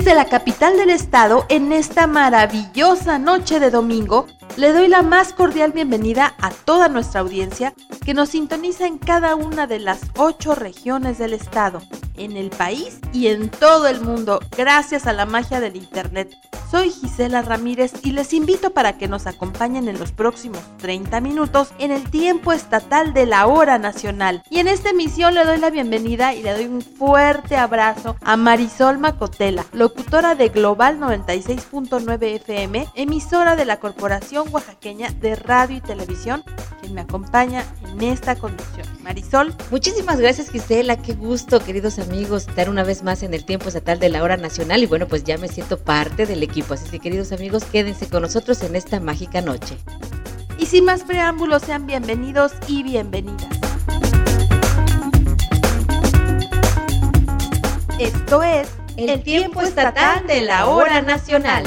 Desde la capital del estado, en esta maravillosa noche de domingo, le doy la más cordial bienvenida a toda nuestra audiencia que nos sintoniza en cada una de las ocho regiones del estado, en el país y en todo el mundo, gracias a la magia del Internet. Soy Gisela Ramírez y les invito para que nos acompañen en los próximos 30 minutos en el tiempo estatal de la hora nacional. Y en esta emisión le doy la bienvenida y le doy un fuerte abrazo a Marisol Macotela, locutora de Global 96.9 FM, emisora de la Corporación Oaxaqueña de Radio y Televisión, quien me acompaña en esta conducción. Marisol. Muchísimas gracias Gisela, qué gusto queridos amigos estar una vez más en el tiempo estatal de la hora nacional y bueno pues ya me siento parte del equipo, así que queridos amigos quédense con nosotros en esta mágica noche. Y sin más preámbulos sean bienvenidos y bienvenidas. Esto es el, tiempo estatal de la hora nacional.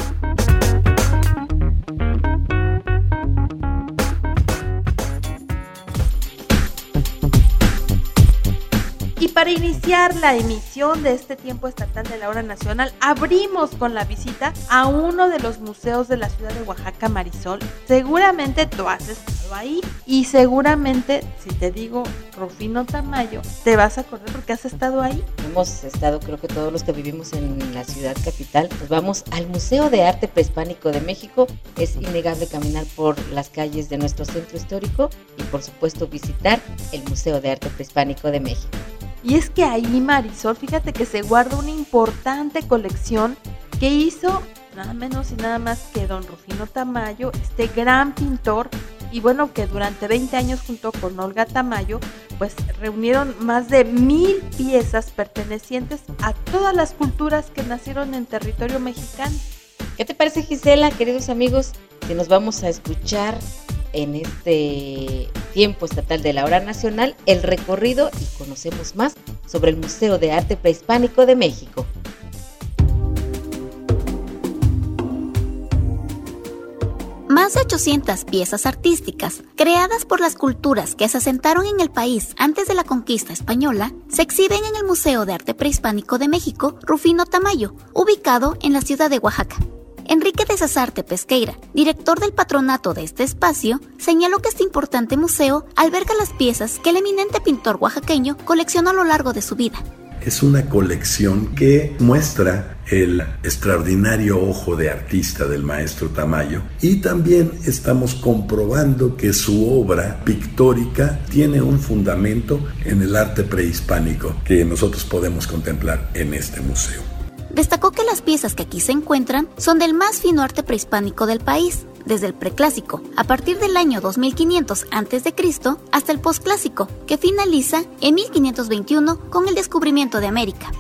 Para iniciar la emisión de este tiempo estatal de la hora nacional, abrimos con la visita a uno de los museos de la ciudad de Oaxaca, Marisol. Seguramente tú has estado ahí y seguramente, si te digo Rufino Tamayo, te vas a acordar porque has estado ahí. Hemos estado, creo que todos los que vivimos en la ciudad capital, pues vamos al Museo de Arte Prehispánico de México. Es innegable caminar por las calles de nuestro centro histórico y por supuesto visitar el Museo de Arte Prehispánico de México. Y es que ahí, Marisol, fíjate que se guarda una importante colección que hizo nada menos y nada más que don Rufino Tamayo, este gran pintor, y bueno, que durante 20 años junto con Olga Tamayo, pues reunieron más de mil piezas pertenecientes a todas las culturas que nacieron en territorio mexicano. ¿Qué te parece, Gisela, queridos amigos? Que nos vamos a escuchar en este tiempo estatal de la hora nacional el recorrido y conocemos más sobre el Museo de Arte Prehispánico de México. Más de 800 piezas artísticas, creadas por las culturas que se asentaron en el país antes de la conquista española, se exhiben en el Museo de Arte Prehispánico de México, Rufino Tamayo, ubicado en la ciudad de Oaxaca. Enrique de Sazarte Pesqueira, director del patronato de este espacio, señaló que este importante museo alberga las piezas que el eminente pintor oaxaqueño coleccionó a lo largo de su vida. Es una colección que muestra el extraordinario ojo de artista del maestro Tamayo y también estamos comprobando que su obra pictórica tiene un fundamento en el arte prehispánico que nosotros podemos contemplar en este museo destacó que las piezas que aquí se encuentran son del más fino arte prehispánico del país, desde el preclásico, a partir del año 2500 a.C., hasta el posclásico, que finaliza en 1521 con el descubrimiento de América.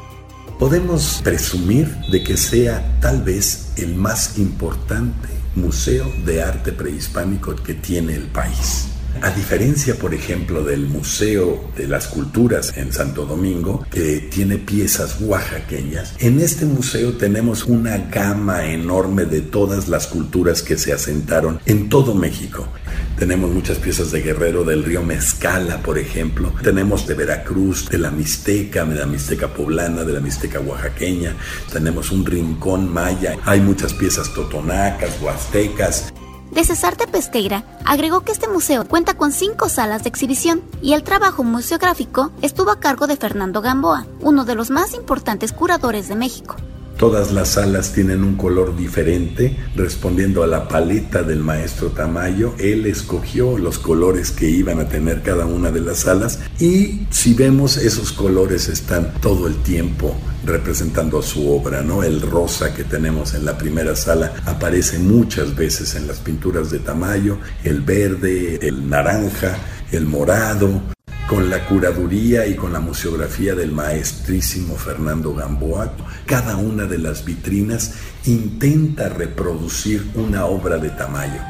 Podemos presumir de que sea tal vez el más importante museo de arte prehispánico que tiene el país. A diferencia, por ejemplo, del Museo de las Culturas en Santo Domingo, que tiene piezas oaxaqueñas, en este museo tenemos una gama enorme de todas las culturas que se asentaron en todo México. Tenemos muchas piezas de Guerrero del río Mezcala, por ejemplo. Tenemos de Veracruz, de la Mixteca, de la Mixteca poblana, de la Mixteca oaxaqueña. Tenemos un rincón maya. Hay muchas piezas totonacas, huastecas. De Cesarte Pesqueira agregó que este museo cuenta con cinco salas de exhibición y el trabajo museográfico estuvo a cargo de Fernando Gamboa, uno de los más importantes curadores de México. Todas las salas tienen un color diferente, respondiendo a la paleta del maestro Tamayo. Él escogió los colores que iban a tener cada una de las salas y si vemos esos colores están todo el tiempo representando su obra, ¿no? El rosa que tenemos en la primera sala aparece muchas veces en las pinturas de Tamayo, el verde, el naranja, el morado, con la curaduría y con la museografía del maestrísimo Fernando Gamboa, cada una de las vitrinas intenta reproducir una obra de Tamayo.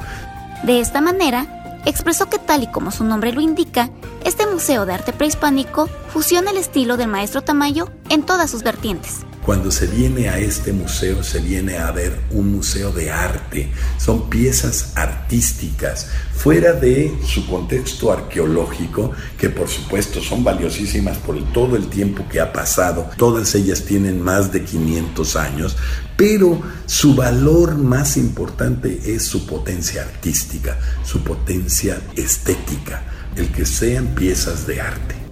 De esta manera, expresó que tal y como su nombre lo indica, este Museo de Arte Prehispánico fusiona el estilo del maestro Tamayo en todas sus vertientes. Cuando se viene a este museo, se viene a ver un museo de arte. Son piezas artísticas, fuera de su contexto arqueológico, que por supuesto son valiosísimas por todo el tiempo que ha pasado. Todas ellas tienen más de 500 años, pero su valor más importante es su potencia artística, su potencia estética, el que sean piezas de arte.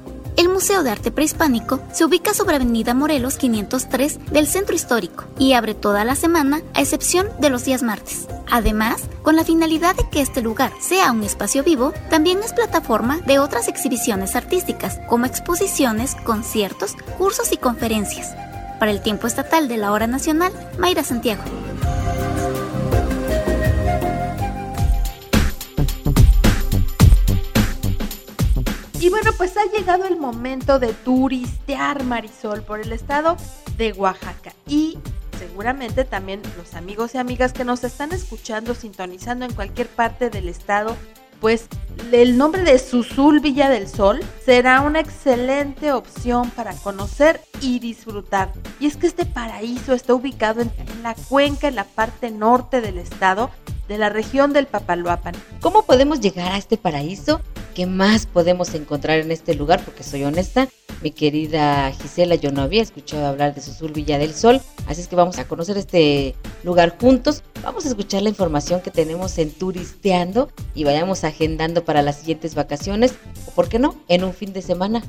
Museo de Arte Prehispánico se ubica sobre Avenida Morelos 503 del Centro Histórico y abre toda la semana a excepción de los días martes. Además, con la finalidad de que este lugar sea un espacio vivo, también es plataforma de otras exhibiciones artísticas, como exposiciones, conciertos, cursos y conferencias. Para el tiempo estatal de la hora nacional, Mayra Santiago. Y bueno, pues ha llegado el momento de turistear Marisol por el estado de Oaxaca. Y seguramente también los amigos y amigas que nos están escuchando, sintonizando en cualquier parte del estado, pues el nombre de Susul Villa del Sol será una excelente opción para conocer y disfrutar. Y es que este paraíso está ubicado en, la cuenca, en la parte norte del estado, de la región del Papaloapan. ¿Cómo podemos llegar a este paraíso? ¿Qué más podemos encontrar en este lugar? Porque soy honesta, mi querida Gisela, yo no había escuchado hablar de Susul Villa del Sol, así es que vamos a conocer este lugar juntos. Vamos a escuchar la información que tenemos en Turisteando y vayamos agendando para las siguientes vacaciones, o por qué no, en un fin de semana.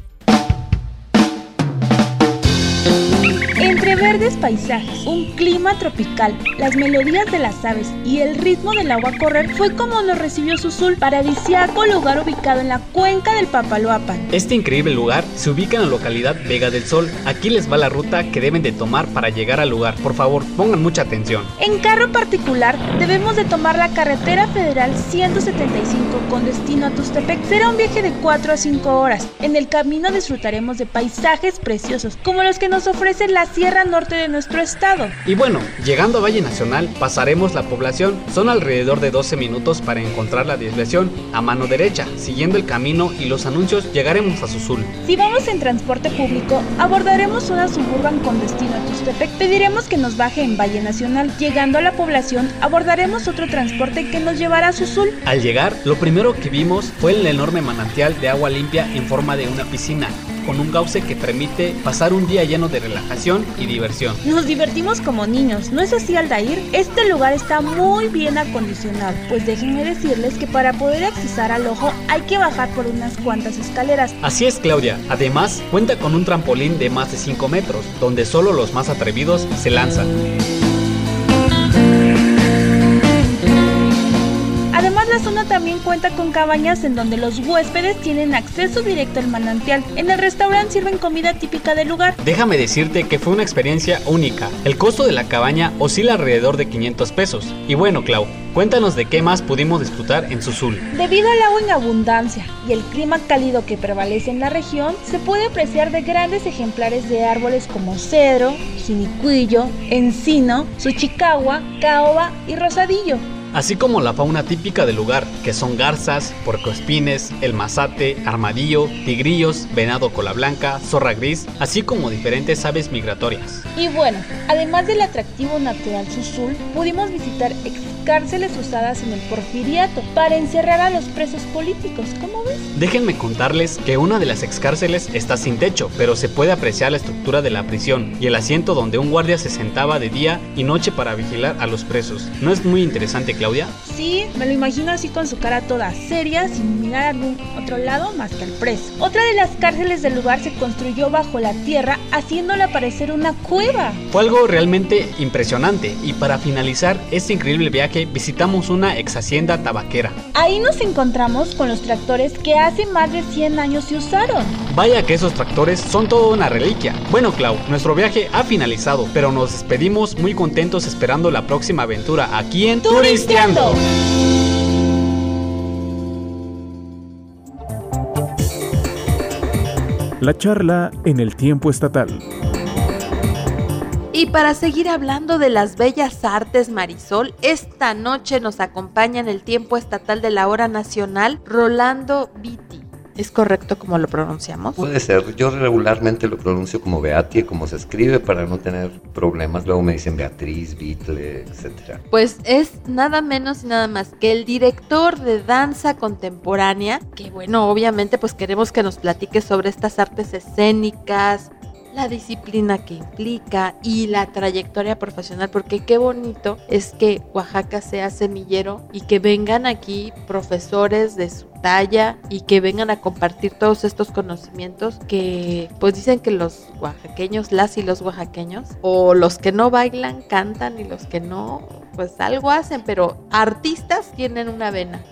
Entre verdes paisajes, un clima tropical, las melodías de las aves y el ritmo del agua correr fue como nos recibió Susul, paradisiaco lugar ubicado en la cuenca del Papaloapan. Este increíble lugar se ubica en la localidad Vega del Sol. Aquí les va la ruta que deben de tomar para llegar al lugar. Por favor, pongan mucha atención. En carro particular debemos de tomar la carretera federal 175 con destino a Tustepec. Será un viaje de 4 a 5 horas. En el camino disfrutaremos de paisajes preciosos como los que nos ofrece la Sierra Norte de nuestro estado. Y bueno, llegando a Valle Nacional, pasaremos la población. Son alrededor de 12 minutos para encontrar la desviación a mano derecha. Siguiendo el camino y los anuncios, llegaremos a Susul. Si vamos en transporte público, abordaremos una suburban con destino a Tustepec. Pediremos que nos baje en Valle Nacional. Llegando a la población, abordaremos otro transporte que nos llevará a Susul. Al llegar, lo primero que vimos fue el enorme manantial de agua limpia en forma de una piscina con un cauce que permite pasar un día lleno de relajación y diversión. Nos divertimos como niños, ¿no es así Aldair? Este lugar está muy bien acondicionado, pues déjenme decirles que para poder accesar al ojo hay que bajar por unas cuantas escaleras. Así es Claudia, además cuenta con un trampolín de más de 5 metros, donde solo los más atrevidos se lanzan. La zona también cuenta con cabañas en donde los huéspedes tienen acceso directo al manantial. En el restaurante sirven comida típica del lugar. Déjame decirte que fue una experiencia única. El costo de la cabaña oscila alrededor de 500 pesos. Y bueno, Clau, cuéntanos de qué más pudimos disfrutar en Susul. Debido al agua en abundancia y el clima cálido que prevalece en la región, se puede apreciar de grandes ejemplares de árboles como cedro, jinicuillo, encino, suchicagua, caoba y rosadillo así como la fauna típica del lugar, que son garzas, puercoespines, el mazate, armadillo, tigrillos, venado cola blanca, zorra gris, así como diferentes aves migratorias. Y bueno, además del atractivo natural Susul, pudimos visitar cárceles usadas en el porfiriato para encerrar a los presos políticos, ¿cómo ves? Déjenme contarles que una de las excárceles está sin techo, pero se puede apreciar la estructura de la prisión y el asiento donde un guardia se sentaba de día y noche para vigilar a los presos. ¿No es muy interesante, Claudia? Sí, me lo imagino así con su cara toda seria, sin mirar a algún otro lado más que al preso. Otra de las cárceles del lugar se construyó bajo la tierra, haciéndola parecer una cueva. Fue algo realmente impresionante y para finalizar este increíble viaje visitamos una ex hacienda tabaquera. Ahí nos encontramos con los tractores que hace más de 100 años se usaron. Vaya que esos tractores son toda una reliquia. Bueno, Clau, nuestro viaje ha finalizado, pero nos despedimos muy contentos esperando la próxima aventura aquí en Turisteando. La charla en el tiempo estatal. Y para seguir hablando de las bellas artes, Marisol, esta noche nos acompaña en el tiempo estatal de la hora nacional Rolando Vitti. ¿Es correcto como lo pronunciamos? Puede ser. Yo regularmente lo pronuncio como Beatie, como se escribe, para no tener problemas. Luego me dicen Beatriz, Beatle, etc. Pues es nada menos y nada más que el director de danza contemporánea, que bueno, obviamente pues queremos que nos platique sobre estas artes escénicas, la disciplina que implica y la trayectoria profesional, porque qué bonito es que Oaxaca sea semillero y que vengan aquí profesores de su talla y que vengan a compartir todos estos conocimientos que pues dicen que los oaxaqueños, las y los oaxaqueños, o los que no bailan, cantan y los que no, pues algo hacen, pero artistas tienen una vena.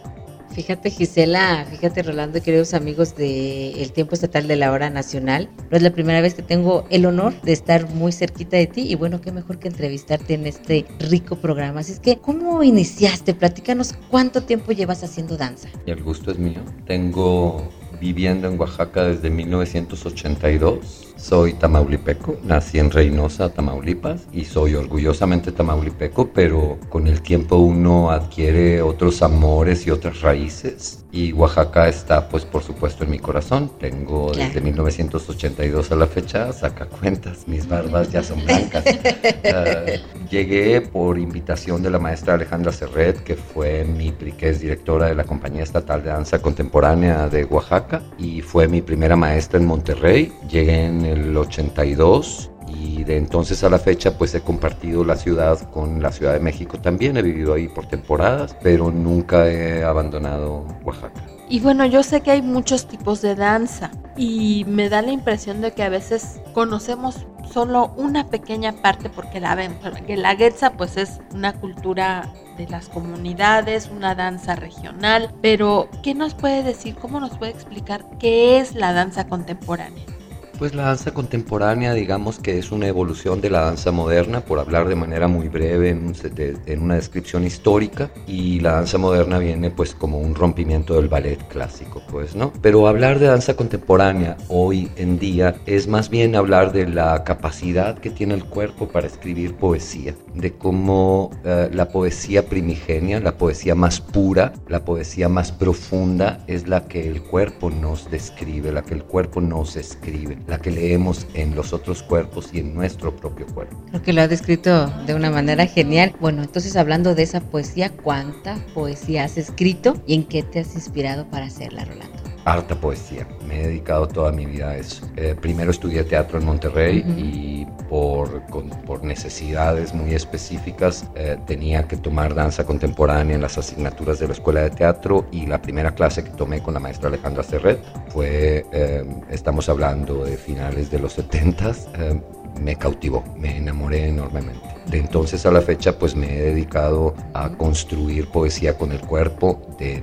Fíjate Gisela, fíjate Rolando, queridos amigos de El Tiempo Estatal de la Hora Nacional. No es la primera vez que tengo el honor de estar muy cerquita de ti y bueno, qué mejor que entrevistarte en este rico programa. Así es que, ¿cómo iniciaste? Platícanos cuánto tiempo llevas haciendo danza. El gusto es mío. Tengo viviendo en Oaxaca desde 1982 soy tamaulipeco, nací en Reynosa, Tamaulipas, y soy orgullosamente tamaulipeco, pero con el tiempo uno adquiere otros amores y otras raíces. Y Oaxaca está, pues, por supuesto, en mi corazón. Tengo desde 1982 a la fecha, saca cuentas, mis barbas ya son blancas. uh, llegué por invitación de la maestra Alejandra Serret, que fue mi, que es directora de la Compañía Estatal de Danza Contemporánea de Oaxaca, y fue mi primera maestra en Monterrey. Llegué en el 82 y de entonces a la fecha pues he compartido la ciudad con la Ciudad de México también, he vivido ahí por temporadas, pero nunca he abandonado Oaxaca. Y bueno, yo sé que hay muchos tipos de danza y me da la impresión de que a veces conocemos solo una pequeña parte porque la ven, que la guetza pues es una cultura de las comunidades, una danza regional, pero ¿qué nos puede decir, cómo nos puede explicar qué es la danza contemporánea? Pues la danza contemporánea, digamos que es una evolución de la danza moderna, por hablar de manera muy breve en, una descripción histórica, y la danza moderna viene pues como un rompimiento del ballet clásico, pues, ¿no? Pero hablar de danza contemporánea hoy en día es más bien hablar de la capacidad que tiene el cuerpo para escribir poesía, de cómo uh, la poesía primigenia, la poesía más pura, la poesía más profunda es la que el cuerpo nos describe, la que el cuerpo nos escribe la que leemos en los otros cuerpos y en nuestro propio cuerpo. Creo que lo ha descrito de una manera genial. Bueno, entonces hablando de esa poesía, ¿cuánta poesía has escrito y en qué te has inspirado para hacerla, Rolando? Harta poesía. Me he dedicado toda mi vida a eso. Eh, primero estudié teatro en Monterrey uh -huh. y por, con, por, necesidades muy específicas eh, tenía que tomar danza contemporánea en las asignaturas de la escuela de teatro y la primera clase que tomé con la maestra Alejandra Serret fue, eh, estamos hablando de finales de los 70 eh, me cautivó, me enamoré enormemente. De entonces a la fecha pues me he dedicado a construir poesía con el cuerpo, de,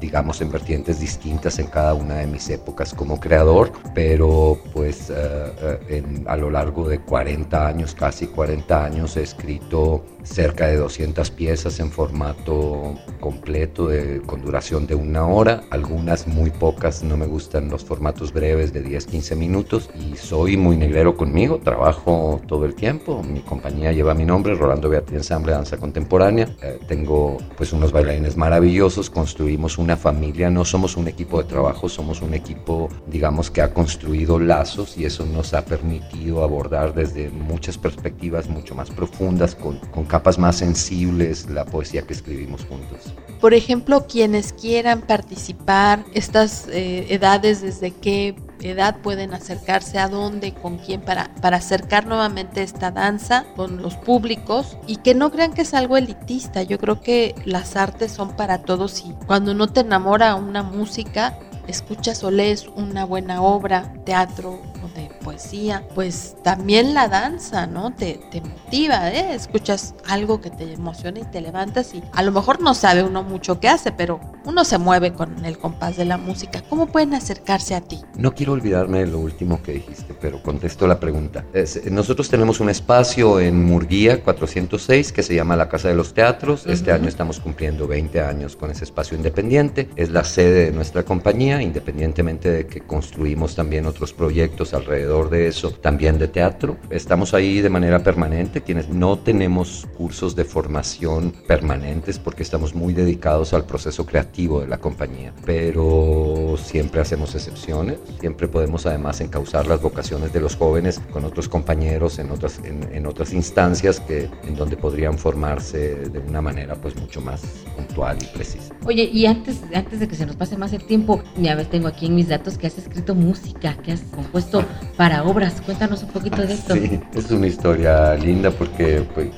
digamos en vertientes distintas en cada una de mis épocas como creador, pero pues uh, en, a lo largo de 40 años, casi 40 años, he escrito cerca de 200 piezas en formato completo con duración de una hora, algunas muy pocas, no me gustan los formatos breves de 10-15 minutos y soy muy negrero conmigo, trabajo todo el tiempo, mi compañía lleva mi nombre, Rolando Beatí Ensamble Danza Contemporánea. Eh, tengo pues unos bailarines maravillosos, construimos una familia, no somos un equipo de trabajo, somos un equipo digamos que ha construido lazos y eso nos ha permitido abordar desde muchas perspectivas mucho más profundas, con, con capas más sensibles la poesía que escribimos juntos. Por ejemplo, quienes quieran participar, estas eh, edades, desde qué edad pueden acercarse, a dónde, con quién, para, para acercar nuevamente esta danza con los públicos y que no crean que es algo elitista. Yo creo que las artes son para todos y cuando no te enamora una música, escuchas o lees una buena obra, teatro, donde pues poesía, pues también la danza, ¿no? Te, te motiva, ¿eh? Escuchas algo que te emociona y te levantas y a lo mejor no sabe uno mucho qué hace, pero uno se mueve con el compás de la música. ¿Cómo pueden acercarse a ti? No quiero olvidarme de lo último que dijiste, pero contesto la pregunta. nosotros tenemos un espacio en Murguía 406 que se llama la Casa de los Teatros. Este año estamos cumpliendo 20 años con ese espacio independiente. Es la sede de nuestra compañía, independientemente de que construimos también otros proyectos alrededor de eso, también de teatro. Estamos ahí de manera permanente, quienes no tenemos cursos de formación permanentes porque estamos muy dedicados al proceso creativo de la compañía, pero siempre hacemos excepciones, siempre podemos además encauzar las vocaciones de los jóvenes con otros compañeros en otras, en, otras instancias que, en donde podrían formarse de una manera pues mucho más puntual y precisa. Oye, y antes, antes de que se nos pase más el tiempo, ya ves, tengo aquí en mis datos que has escrito música, que has compuesto para obras. Cuéntanos un poquito de esto. Sí, es una historia linda porque pues,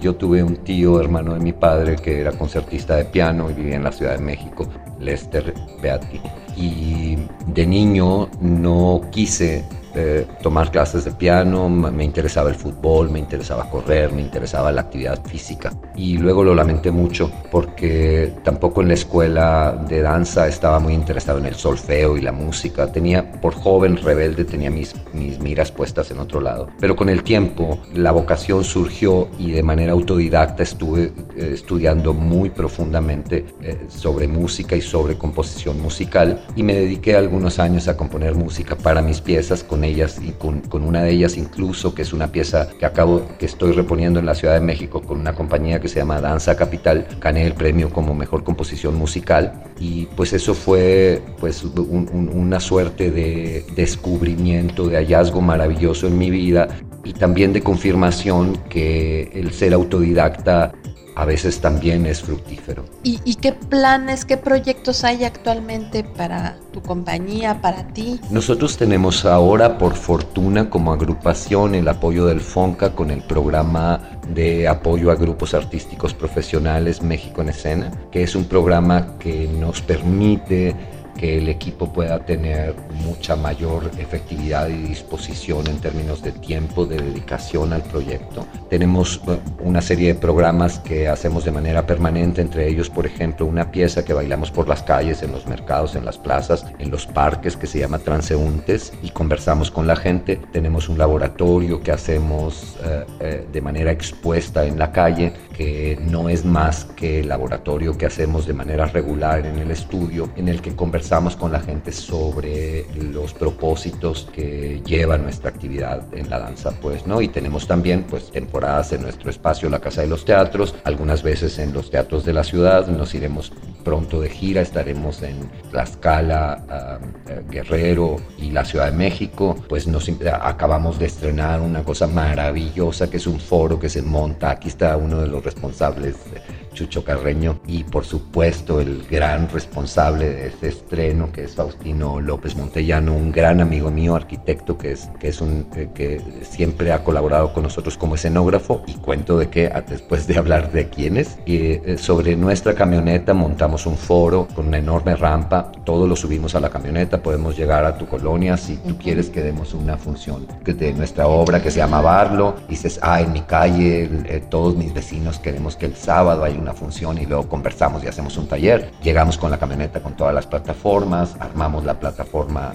yo tuve un tío, hermano de mi padre, que era concertista de piano y vivía en la Ciudad de México, Lester Beatty. Y de niño no quise eh, tomar clases de piano, me interesaba el fútbol, me interesaba correr, me interesaba la actividad física. Y luego lo lamenté mucho porque tampoco en la escuela de danza estaba muy interesado en el solfeo y la música. Tenía, por joven rebelde, tenía mis, mis miras puestas en otro lado. Pero con el tiempo la vocación surgió y de manera autodidacta estuve eh, estudiando muy profundamente eh, sobre música y sobre composición musical y me dediqué algunos años a componer música para mis piezas con ellas y con, con, una de ellas incluso, que es una pieza que acabo, que estoy reponiendo en la Ciudad de México con una compañía que se llama Danza Capital, gané el premio como mejor composición musical. Y pues eso fue pues una suerte de descubrimiento, de hallazgo maravilloso en mi vida y también de confirmación que el ser autodidacta a veces también es fructífero. ¿Y, qué planes, qué proyectos hay actualmente para tu compañía, para ti? Nosotros tenemos ahora, por fortuna, como agrupación, el apoyo del FONCA con el programa de apoyo a grupos artísticos profesionales México en Escena, que es un programa que nos permite que el equipo pueda tener mucha mayor efectividad y disposición en términos de tiempo, de dedicación al proyecto. Tenemos eh, una serie de programas que hacemos de manera permanente, entre ellos, por ejemplo, una pieza que bailamos por las calles, en los mercados, en las plazas, en los parques, que se llama Transeúntes, y conversamos con la gente. Tenemos un laboratorio que hacemos eh, eh, de manera expuesta en la calle, que no es más que el laboratorio que hacemos de manera regular en el estudio, en el que conversamos conversamos con la gente sobre los propósitos que lleva nuestra actividad en la danza, pues, ¿no? Y tenemos también, pues, temporadas en nuestro espacio, la Casa de los Teatros, algunas veces en los teatros de la ciudad, nos iremos pronto de gira, estaremos en Tlaxcala, eh, Guerrero y la Ciudad de México, pues nos acabamos de estrenar una cosa maravillosa que es un foro que se monta, aquí está uno de los responsables Chucho Carreño y por supuesto el gran responsable de este estreno que es Faustino López Montellano, un gran amigo mío, arquitecto que es, que es un eh, que siempre ha colaborado con nosotros como escenógrafo. Y cuento de que después de hablar de quiénes eh, sobre nuestra camioneta montamos un foro con una enorme rampa, todo lo subimos a la camioneta, podemos llegar a tu colonia. Si tú quieres que demos una función de nuestra obra que se llama Barlo, dices, ah, en mi calle eh, todos mis vecinos queremos que el sábado haya una función y luego conversamos y hacemos un taller. Llegamos con la camioneta con todas las plataformas, armamos la plataforma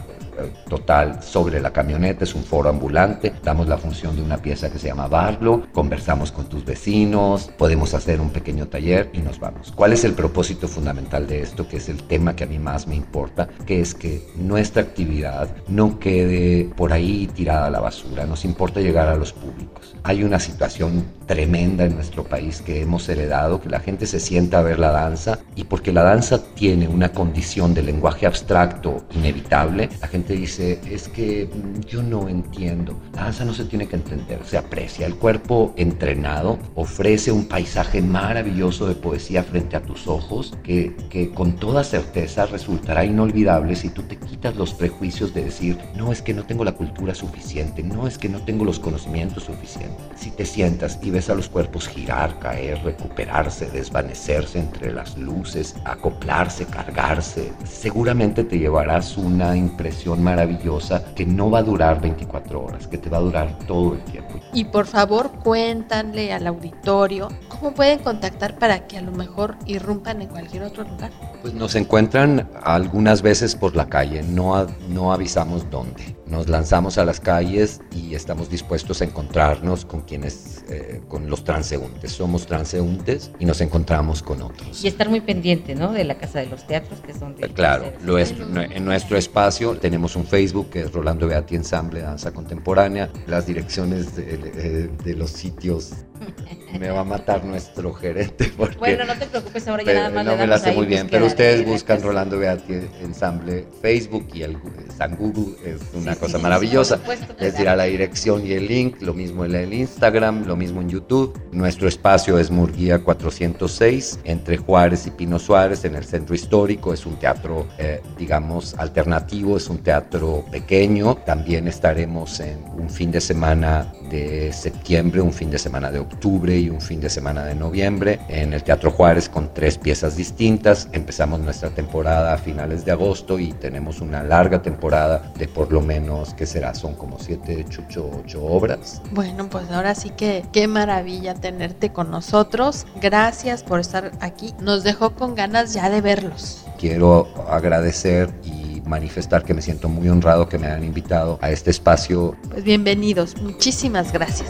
total sobre la camioneta, es un foro ambulante, damos la función de una pieza que se llama Barlo, conversamos con tus vecinos, podemos hacer un pequeño taller y nos vamos. ¿Cuál es el propósito fundamental de esto? Que es el tema que a mí más me importa, que es que nuestra actividad no quede por ahí tirada a la basura, nos importa llegar a los públicos. Hay una situación tremenda en nuestro país que hemos heredado, que la gente se sienta a ver la danza y porque la danza tiene una condición de lenguaje abstracto inevitable, la gente dice, es que mm, yo no entiendo. La danza no se tiene que entender, se aprecia. El cuerpo entrenado ofrece un paisaje maravilloso de poesía frente a tus ojos que, que con toda certeza resultará inolvidable si tú te quitas los prejuicios de decir, no es que no tengo la cultura suficiente, no es que no tengo los conocimientos suficientes. Si te sientas y ves a los cuerpos girar, caer, recuperarse, desvanecerse entre las luces, acoplarse, cargarse, seguramente te llevarás una impresión maravillosa que no va a durar 24 horas, que te va a durar todo el tiempo. Y por favor, cuéntanle al auditorio cómo pueden contactar para que a lo mejor irrumpan en cualquier otro lugar. Pues nos encuentran algunas veces por la calle, no, no avisamos dónde. Nos lanzamos a las calles y estamos dispuestos a encontrarnos con quienes, eh, con los transeúntes. Somos transeúntes y nos encontramos con otros. Y estar muy pendiente, ¿no? De la Casa de los Teatros, que son de... Claro, lo es, en nuestro espacio tenemos un Facebook que es Rolando Beati Ensamble Danza Contemporánea. Las direcciones de, de los sitios me va a matar nuestro gerente. Porque, bueno, no te preocupes, ahora ya nada más. No me la sé muy bien, pero ustedes buscan Rolando Beati Ensamble Facebook y el San Google es una cosa maravillosa. Les dirá la dirección y el link, lo mismo en el Instagram, lo mismo en YouTube. Nuestro espacio es Murguía 406, entre Juárez y Pino Suárez, en el centro histórico. Es un teatro, eh, digamos, alternativo, es un teatro pequeño. También estaremos en un fin de semana de septiembre, un fin de semana de octubre y un fin de semana de noviembre en el Teatro Juárez con tres piezas distintas. Empezamos nuestra temporada a finales de agosto y tenemos una larga temporada de por lo menos, ¿qué será? Son como siete, ocho, ocho obras. Bueno, pues ahora sí que qué maravilla tenerte con nosotros. Gracias por estar aquí. Nos dejó con ganas ya de verlos. Quiero agradecer y manifestar que me siento muy honrado que me hayan invitado a este espacio. Pues bienvenidos, muchísimas gracias.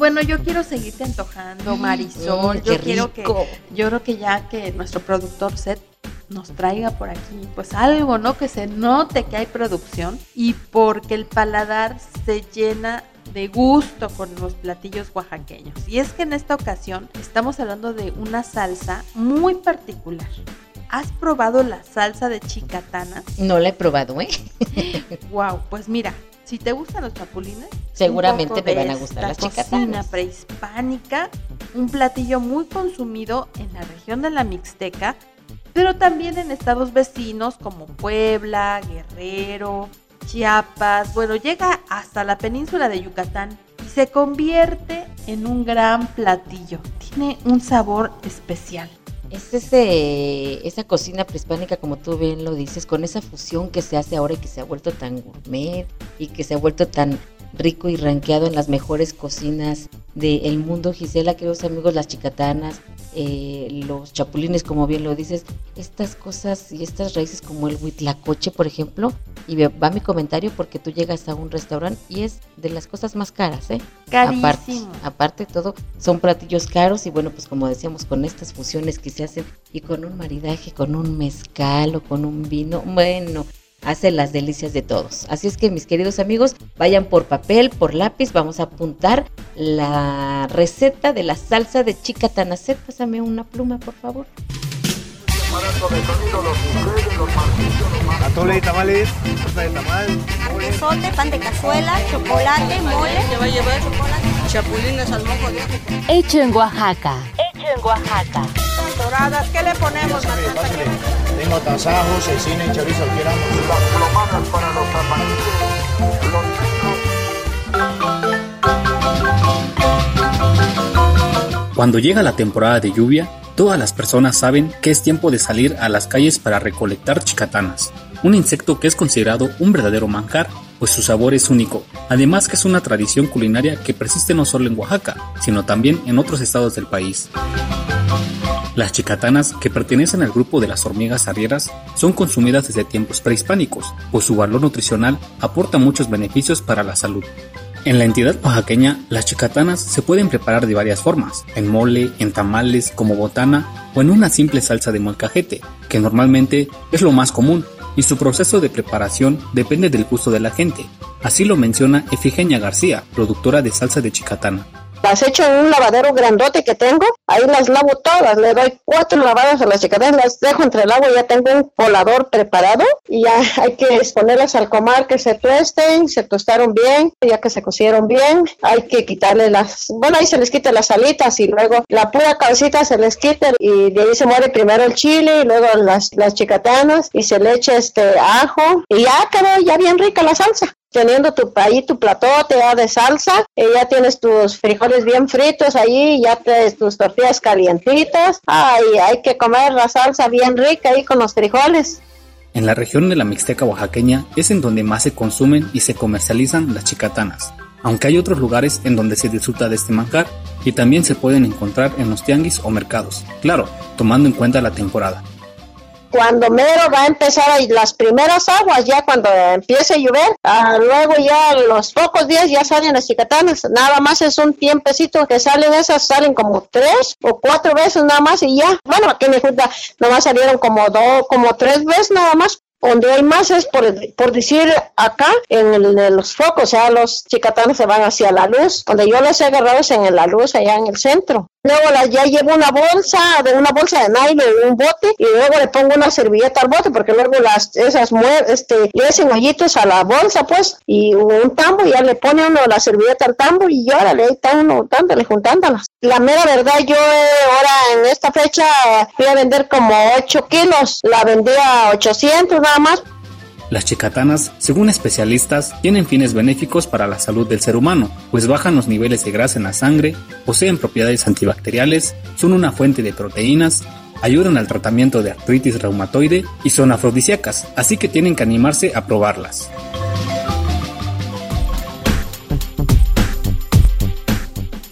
Bueno, yo quiero seguirte antojando, Marisol. Mm, yo quiero que, yo creo que ya que nuestro productor Seth nos traiga por aquí, pues algo, ¿no? Que se note que hay producción y porque el paladar se llena de gusto con los platillos oaxaqueños. Y es que en esta ocasión estamos hablando de una salsa muy particular. ¿Has probado la salsa de chicatana? No la he probado, ¿eh? wow, pues mira, si te gustan los chapulines, Seguramente de van a gustar las cocina chicatanas. prehispánica, un platillo muy consumido en la región de la Mixteca, pero también en estados vecinos como Puebla, Guerrero, Chiapas, bueno, llega hasta la península de Yucatán y se convierte en un gran platillo. Tiene un sabor especial. Es ese, esa cocina prehispánica, como tú bien lo dices, con esa fusión que se hace ahora y que se ha vuelto tan gourmet y que se ha vuelto tan rico y rankeado en las mejores cocinas del mundo. Gisela, queridos amigos, las chicatanas, eh, los chapulines, como bien lo dices, estas cosas y estas raíces como el huitlacoche, por ejemplo, y va mi comentario porque tú llegas a un restaurante y es de las cosas más caras, ¿eh? Aparte, Carísimo. aparte de todo, son platillos caros y bueno, pues como decíamos, con estas fusiones que se hacen y con un maridaje, con un mezcal o con un vino, bueno, hace las delicias de todos. Así es que mis queridos amigos, vayan por papel, por lápiz, vamos a apuntar la receta de la salsa de chica tanacet. Pásame una pluma, por favor. Atole y tamales, torta de tamal, pan de cazuela, chocolate, mole. ¿Qué va a llevar? Chocolate. Chapulines al mojo de. Hecho en Oaxaca. Hecho en Oaxaca. Doradas, ¿qué le ponemos, pásale, pásale. Tengo cecina y chorizo, quieramos. para los Cuando llega la temporada de lluvia, todas las personas saben que es tiempo de salir a las calles para recolectar chicatanas, un insecto que es considerado un verdadero manjar, pues su sabor es único, además que es una tradición culinaria que persiste no solo en Oaxaca, sino también en otros estados del país. Las chicatanas, que pertenecen al grupo de las hormigas arrieras, son consumidas desde tiempos prehispánicos, pues su valor nutricional aporta muchos beneficios para la salud. En la entidad oaxaqueña, las chicatanas se pueden preparar de varias formas, en mole, en tamales, como botana o en una simple salsa de molcajete, que normalmente es lo más común, y su proceso de preparación depende del gusto de la gente. Así lo menciona Efigenia García, productora de salsa de chicatana. Las echo en un lavadero grandote que tengo, ahí las lavo todas, le doy cuatro lavadas a las chicatanas, las dejo entre el agua, ya tengo un colador preparado y ya hay que exponerlas al comar que se tuesten, se tostaron bien, ya que se cocieron bien, hay que quitarle las, bueno ahí se les quita las alitas y luego la pura cabecita se les quita y de ahí se muere primero el chile y luego las, las chicatanas y se le echa este ajo y ya quedó ya bien rica la salsa. Teniendo tu ahí tu platote de salsa, y ya tienes tus frijoles bien fritos ahí, ya tienes tus tortillas calientitas. Ay, hay que comer la salsa bien rica ahí con los frijoles. En la región de la Mixteca oaxaqueña es en donde más se consumen y se comercializan las chicatanas, aunque hay otros lugares en donde se disfruta de este manjar y también se pueden encontrar en los tianguis o mercados, claro, tomando en cuenta la temporada cuando mero va a empezar las primeras aguas, ya cuando empiece a llover, ah, luego ya los pocos días ya salen las chicatanas, nada más es un tiempecito que salen esas, salen como tres o cuatro veces nada más y ya, bueno, aquí me junta, nomás salieron como dos, como tres veces nada más, donde hay más es por, por decir acá, en, el, los focos, o sea, los chicatanos se van hacia la luz. Donde yo los he agarrado es en la luz, allá en el centro. Luego ya llevo una bolsa, de una bolsa de nylon, un bote, y luego le pongo una servilleta al bote, porque luego las, esas este, le hacen hoyitos a la bolsa, pues, y un tambo, y ya le pone uno la servilleta al tambo, y órale, ahí está uno juntándolas. La mera verdad, yo ahora en esta fecha fui a vender como 8 kilos, la vendí a 800 nada más, las chicatanas, según especialistas, tienen fines benéficos para la salud del ser humano, pues bajan los niveles de grasa en la sangre, poseen propiedades antibacteriales, son una fuente de proteínas, ayudan al tratamiento de artritis reumatoide y son afrodisíacas, así que tienen que animarse a probarlas.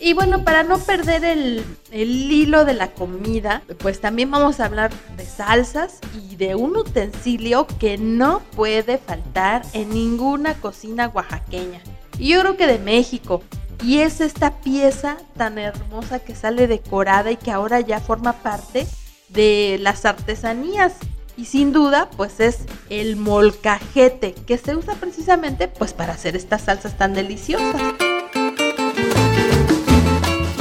Y bueno, para no perder el, hilo de la comida, pues también vamos a hablar de salsas y de un utensilio que no puede faltar en ninguna cocina oaxaqueña. Y yo creo que de México. Y es esta pieza tan hermosa que sale decorada y que ahora ya forma parte de las artesanías. Y sin duda, pues es el molcajete, que se usa precisamente pues para hacer estas salsas tan deliciosas.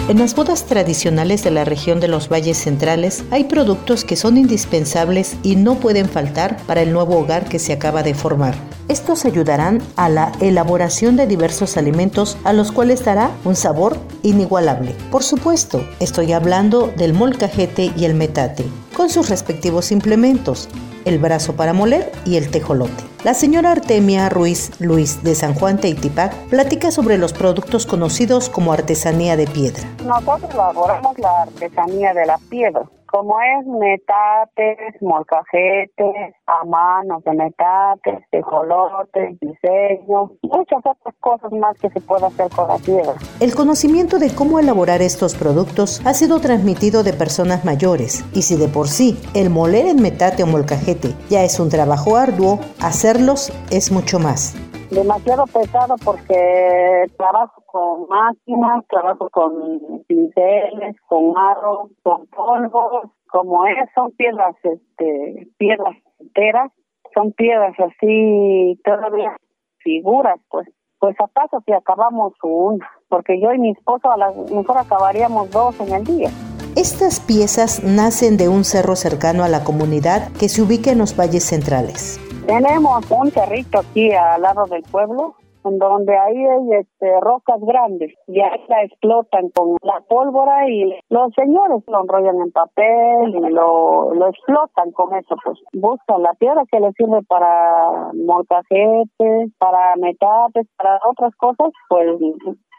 En las bodas tradicionales de la región de los valles centrales hay productos que son indispensables y no pueden faltar para el nuevo hogar que se acaba de formar. Estos ayudarán a la elaboración de diversos alimentos a los cuales dará un sabor inigualable. Por supuesto, estoy hablando del molcajete y el metate, con sus respectivos implementos, el brazo para moler y el tejolote. La señora Artemia Ruiz Luis de San Juan Teitipac platica sobre los productos conocidos como artesanía de piedra. Nosotros elaboramos la artesanía de la piedra como es metates, molcajetes, a manos de metates, tejolotes, diseño, muchas otras cosas más que se puede hacer con la piedra. El conocimiento de cómo elaborar estos productos ha sido transmitido de personas mayores y si de por sí el moler en metate o molcajete ya es un trabajo arduo, hacerlos es mucho más demasiado pesado porque trabajo con máquinas, trabajo con pinceles, con arroz, con polvo, como es, son piedras, este, piedras enteras, son piedras así, todavía figuras, pues. Pues a paso si acabamos una, porque yo y mi esposo a lo mejor acabaríamos dos en el día. Estas piezas nacen de un cerro cercano a la comunidad que se ubica en los valles centrales. Tenemos un cerrito aquí al lado del pueblo, en donde ahí hay este, rocas grandes y ahí la explotan con la pólvora y los señores lo enrollan en papel y lo, lo explotan con eso, pues buscan la piedra que les sirve para molcajetes, para metates, para otras cosas, pues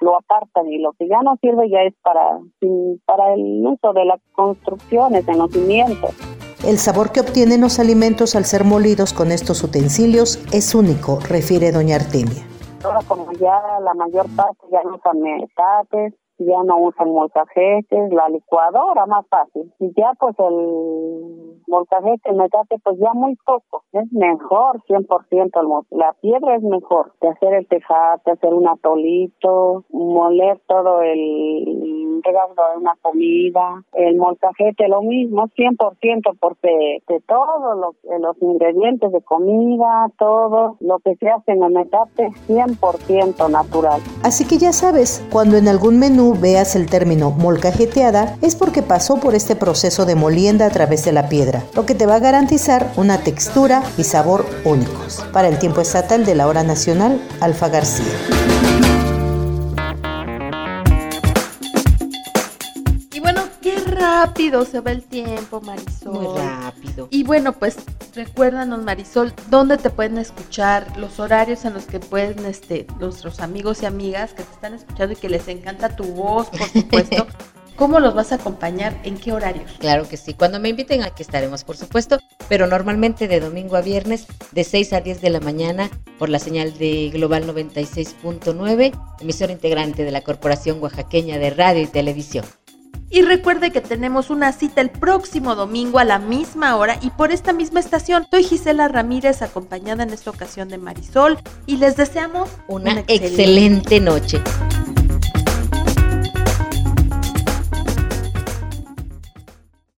lo apartan y lo que ya no sirve ya es para, para el uso de las construcciones, en los cimientos. El sabor que obtienen los alimentos al ser molidos con estos utensilios es único, refiere doña Artemia. Ahora como ya la mayor parte ya no usan metates, ya no usan molcajetes, la licuadora más fácil. Y ya pues el molcajete, el metate, pues ya muy poco. Es mejor 100% el La piedra es mejor de hacer el tejate, hacer un atolito, moler todo el regalo de una comida. El molcajete lo mismo, 100% porque de todos los ingredientes de comida, todo lo que se hace en el metate, 100% natural. Así que ya sabes, cuando en algún menú veas el término molcajeteada es porque pasó por este proceso de molienda a través de la piedra, lo que te va a garantizar una textura y sabor únicos. Para el tiempo estatal de la hora nacional, Alfa García. Rápido se va el tiempo, Marisol. Muy rápido. Y bueno, pues recuérdanos, Marisol, dónde te pueden escuchar, los horarios en los que pueden, este, nuestros amigos y amigas que te están escuchando y que les encanta tu voz, por supuesto. ¿Cómo los vas a acompañar? ¿En qué horarios? Claro que sí. Cuando me inviten, aquí estaremos, por supuesto. Pero normalmente de domingo a viernes, de 6 a 10 de la mañana, por la señal de Global 96.9, emisora integrante de la Corporación Oaxaqueña de Radio y Televisión. Y recuerde que tenemos una cita el próximo domingo a la misma hora y por esta misma estación. Soy Gisela Ramírez, acompañada en esta ocasión de Marisol, y les deseamos una, excelente noche.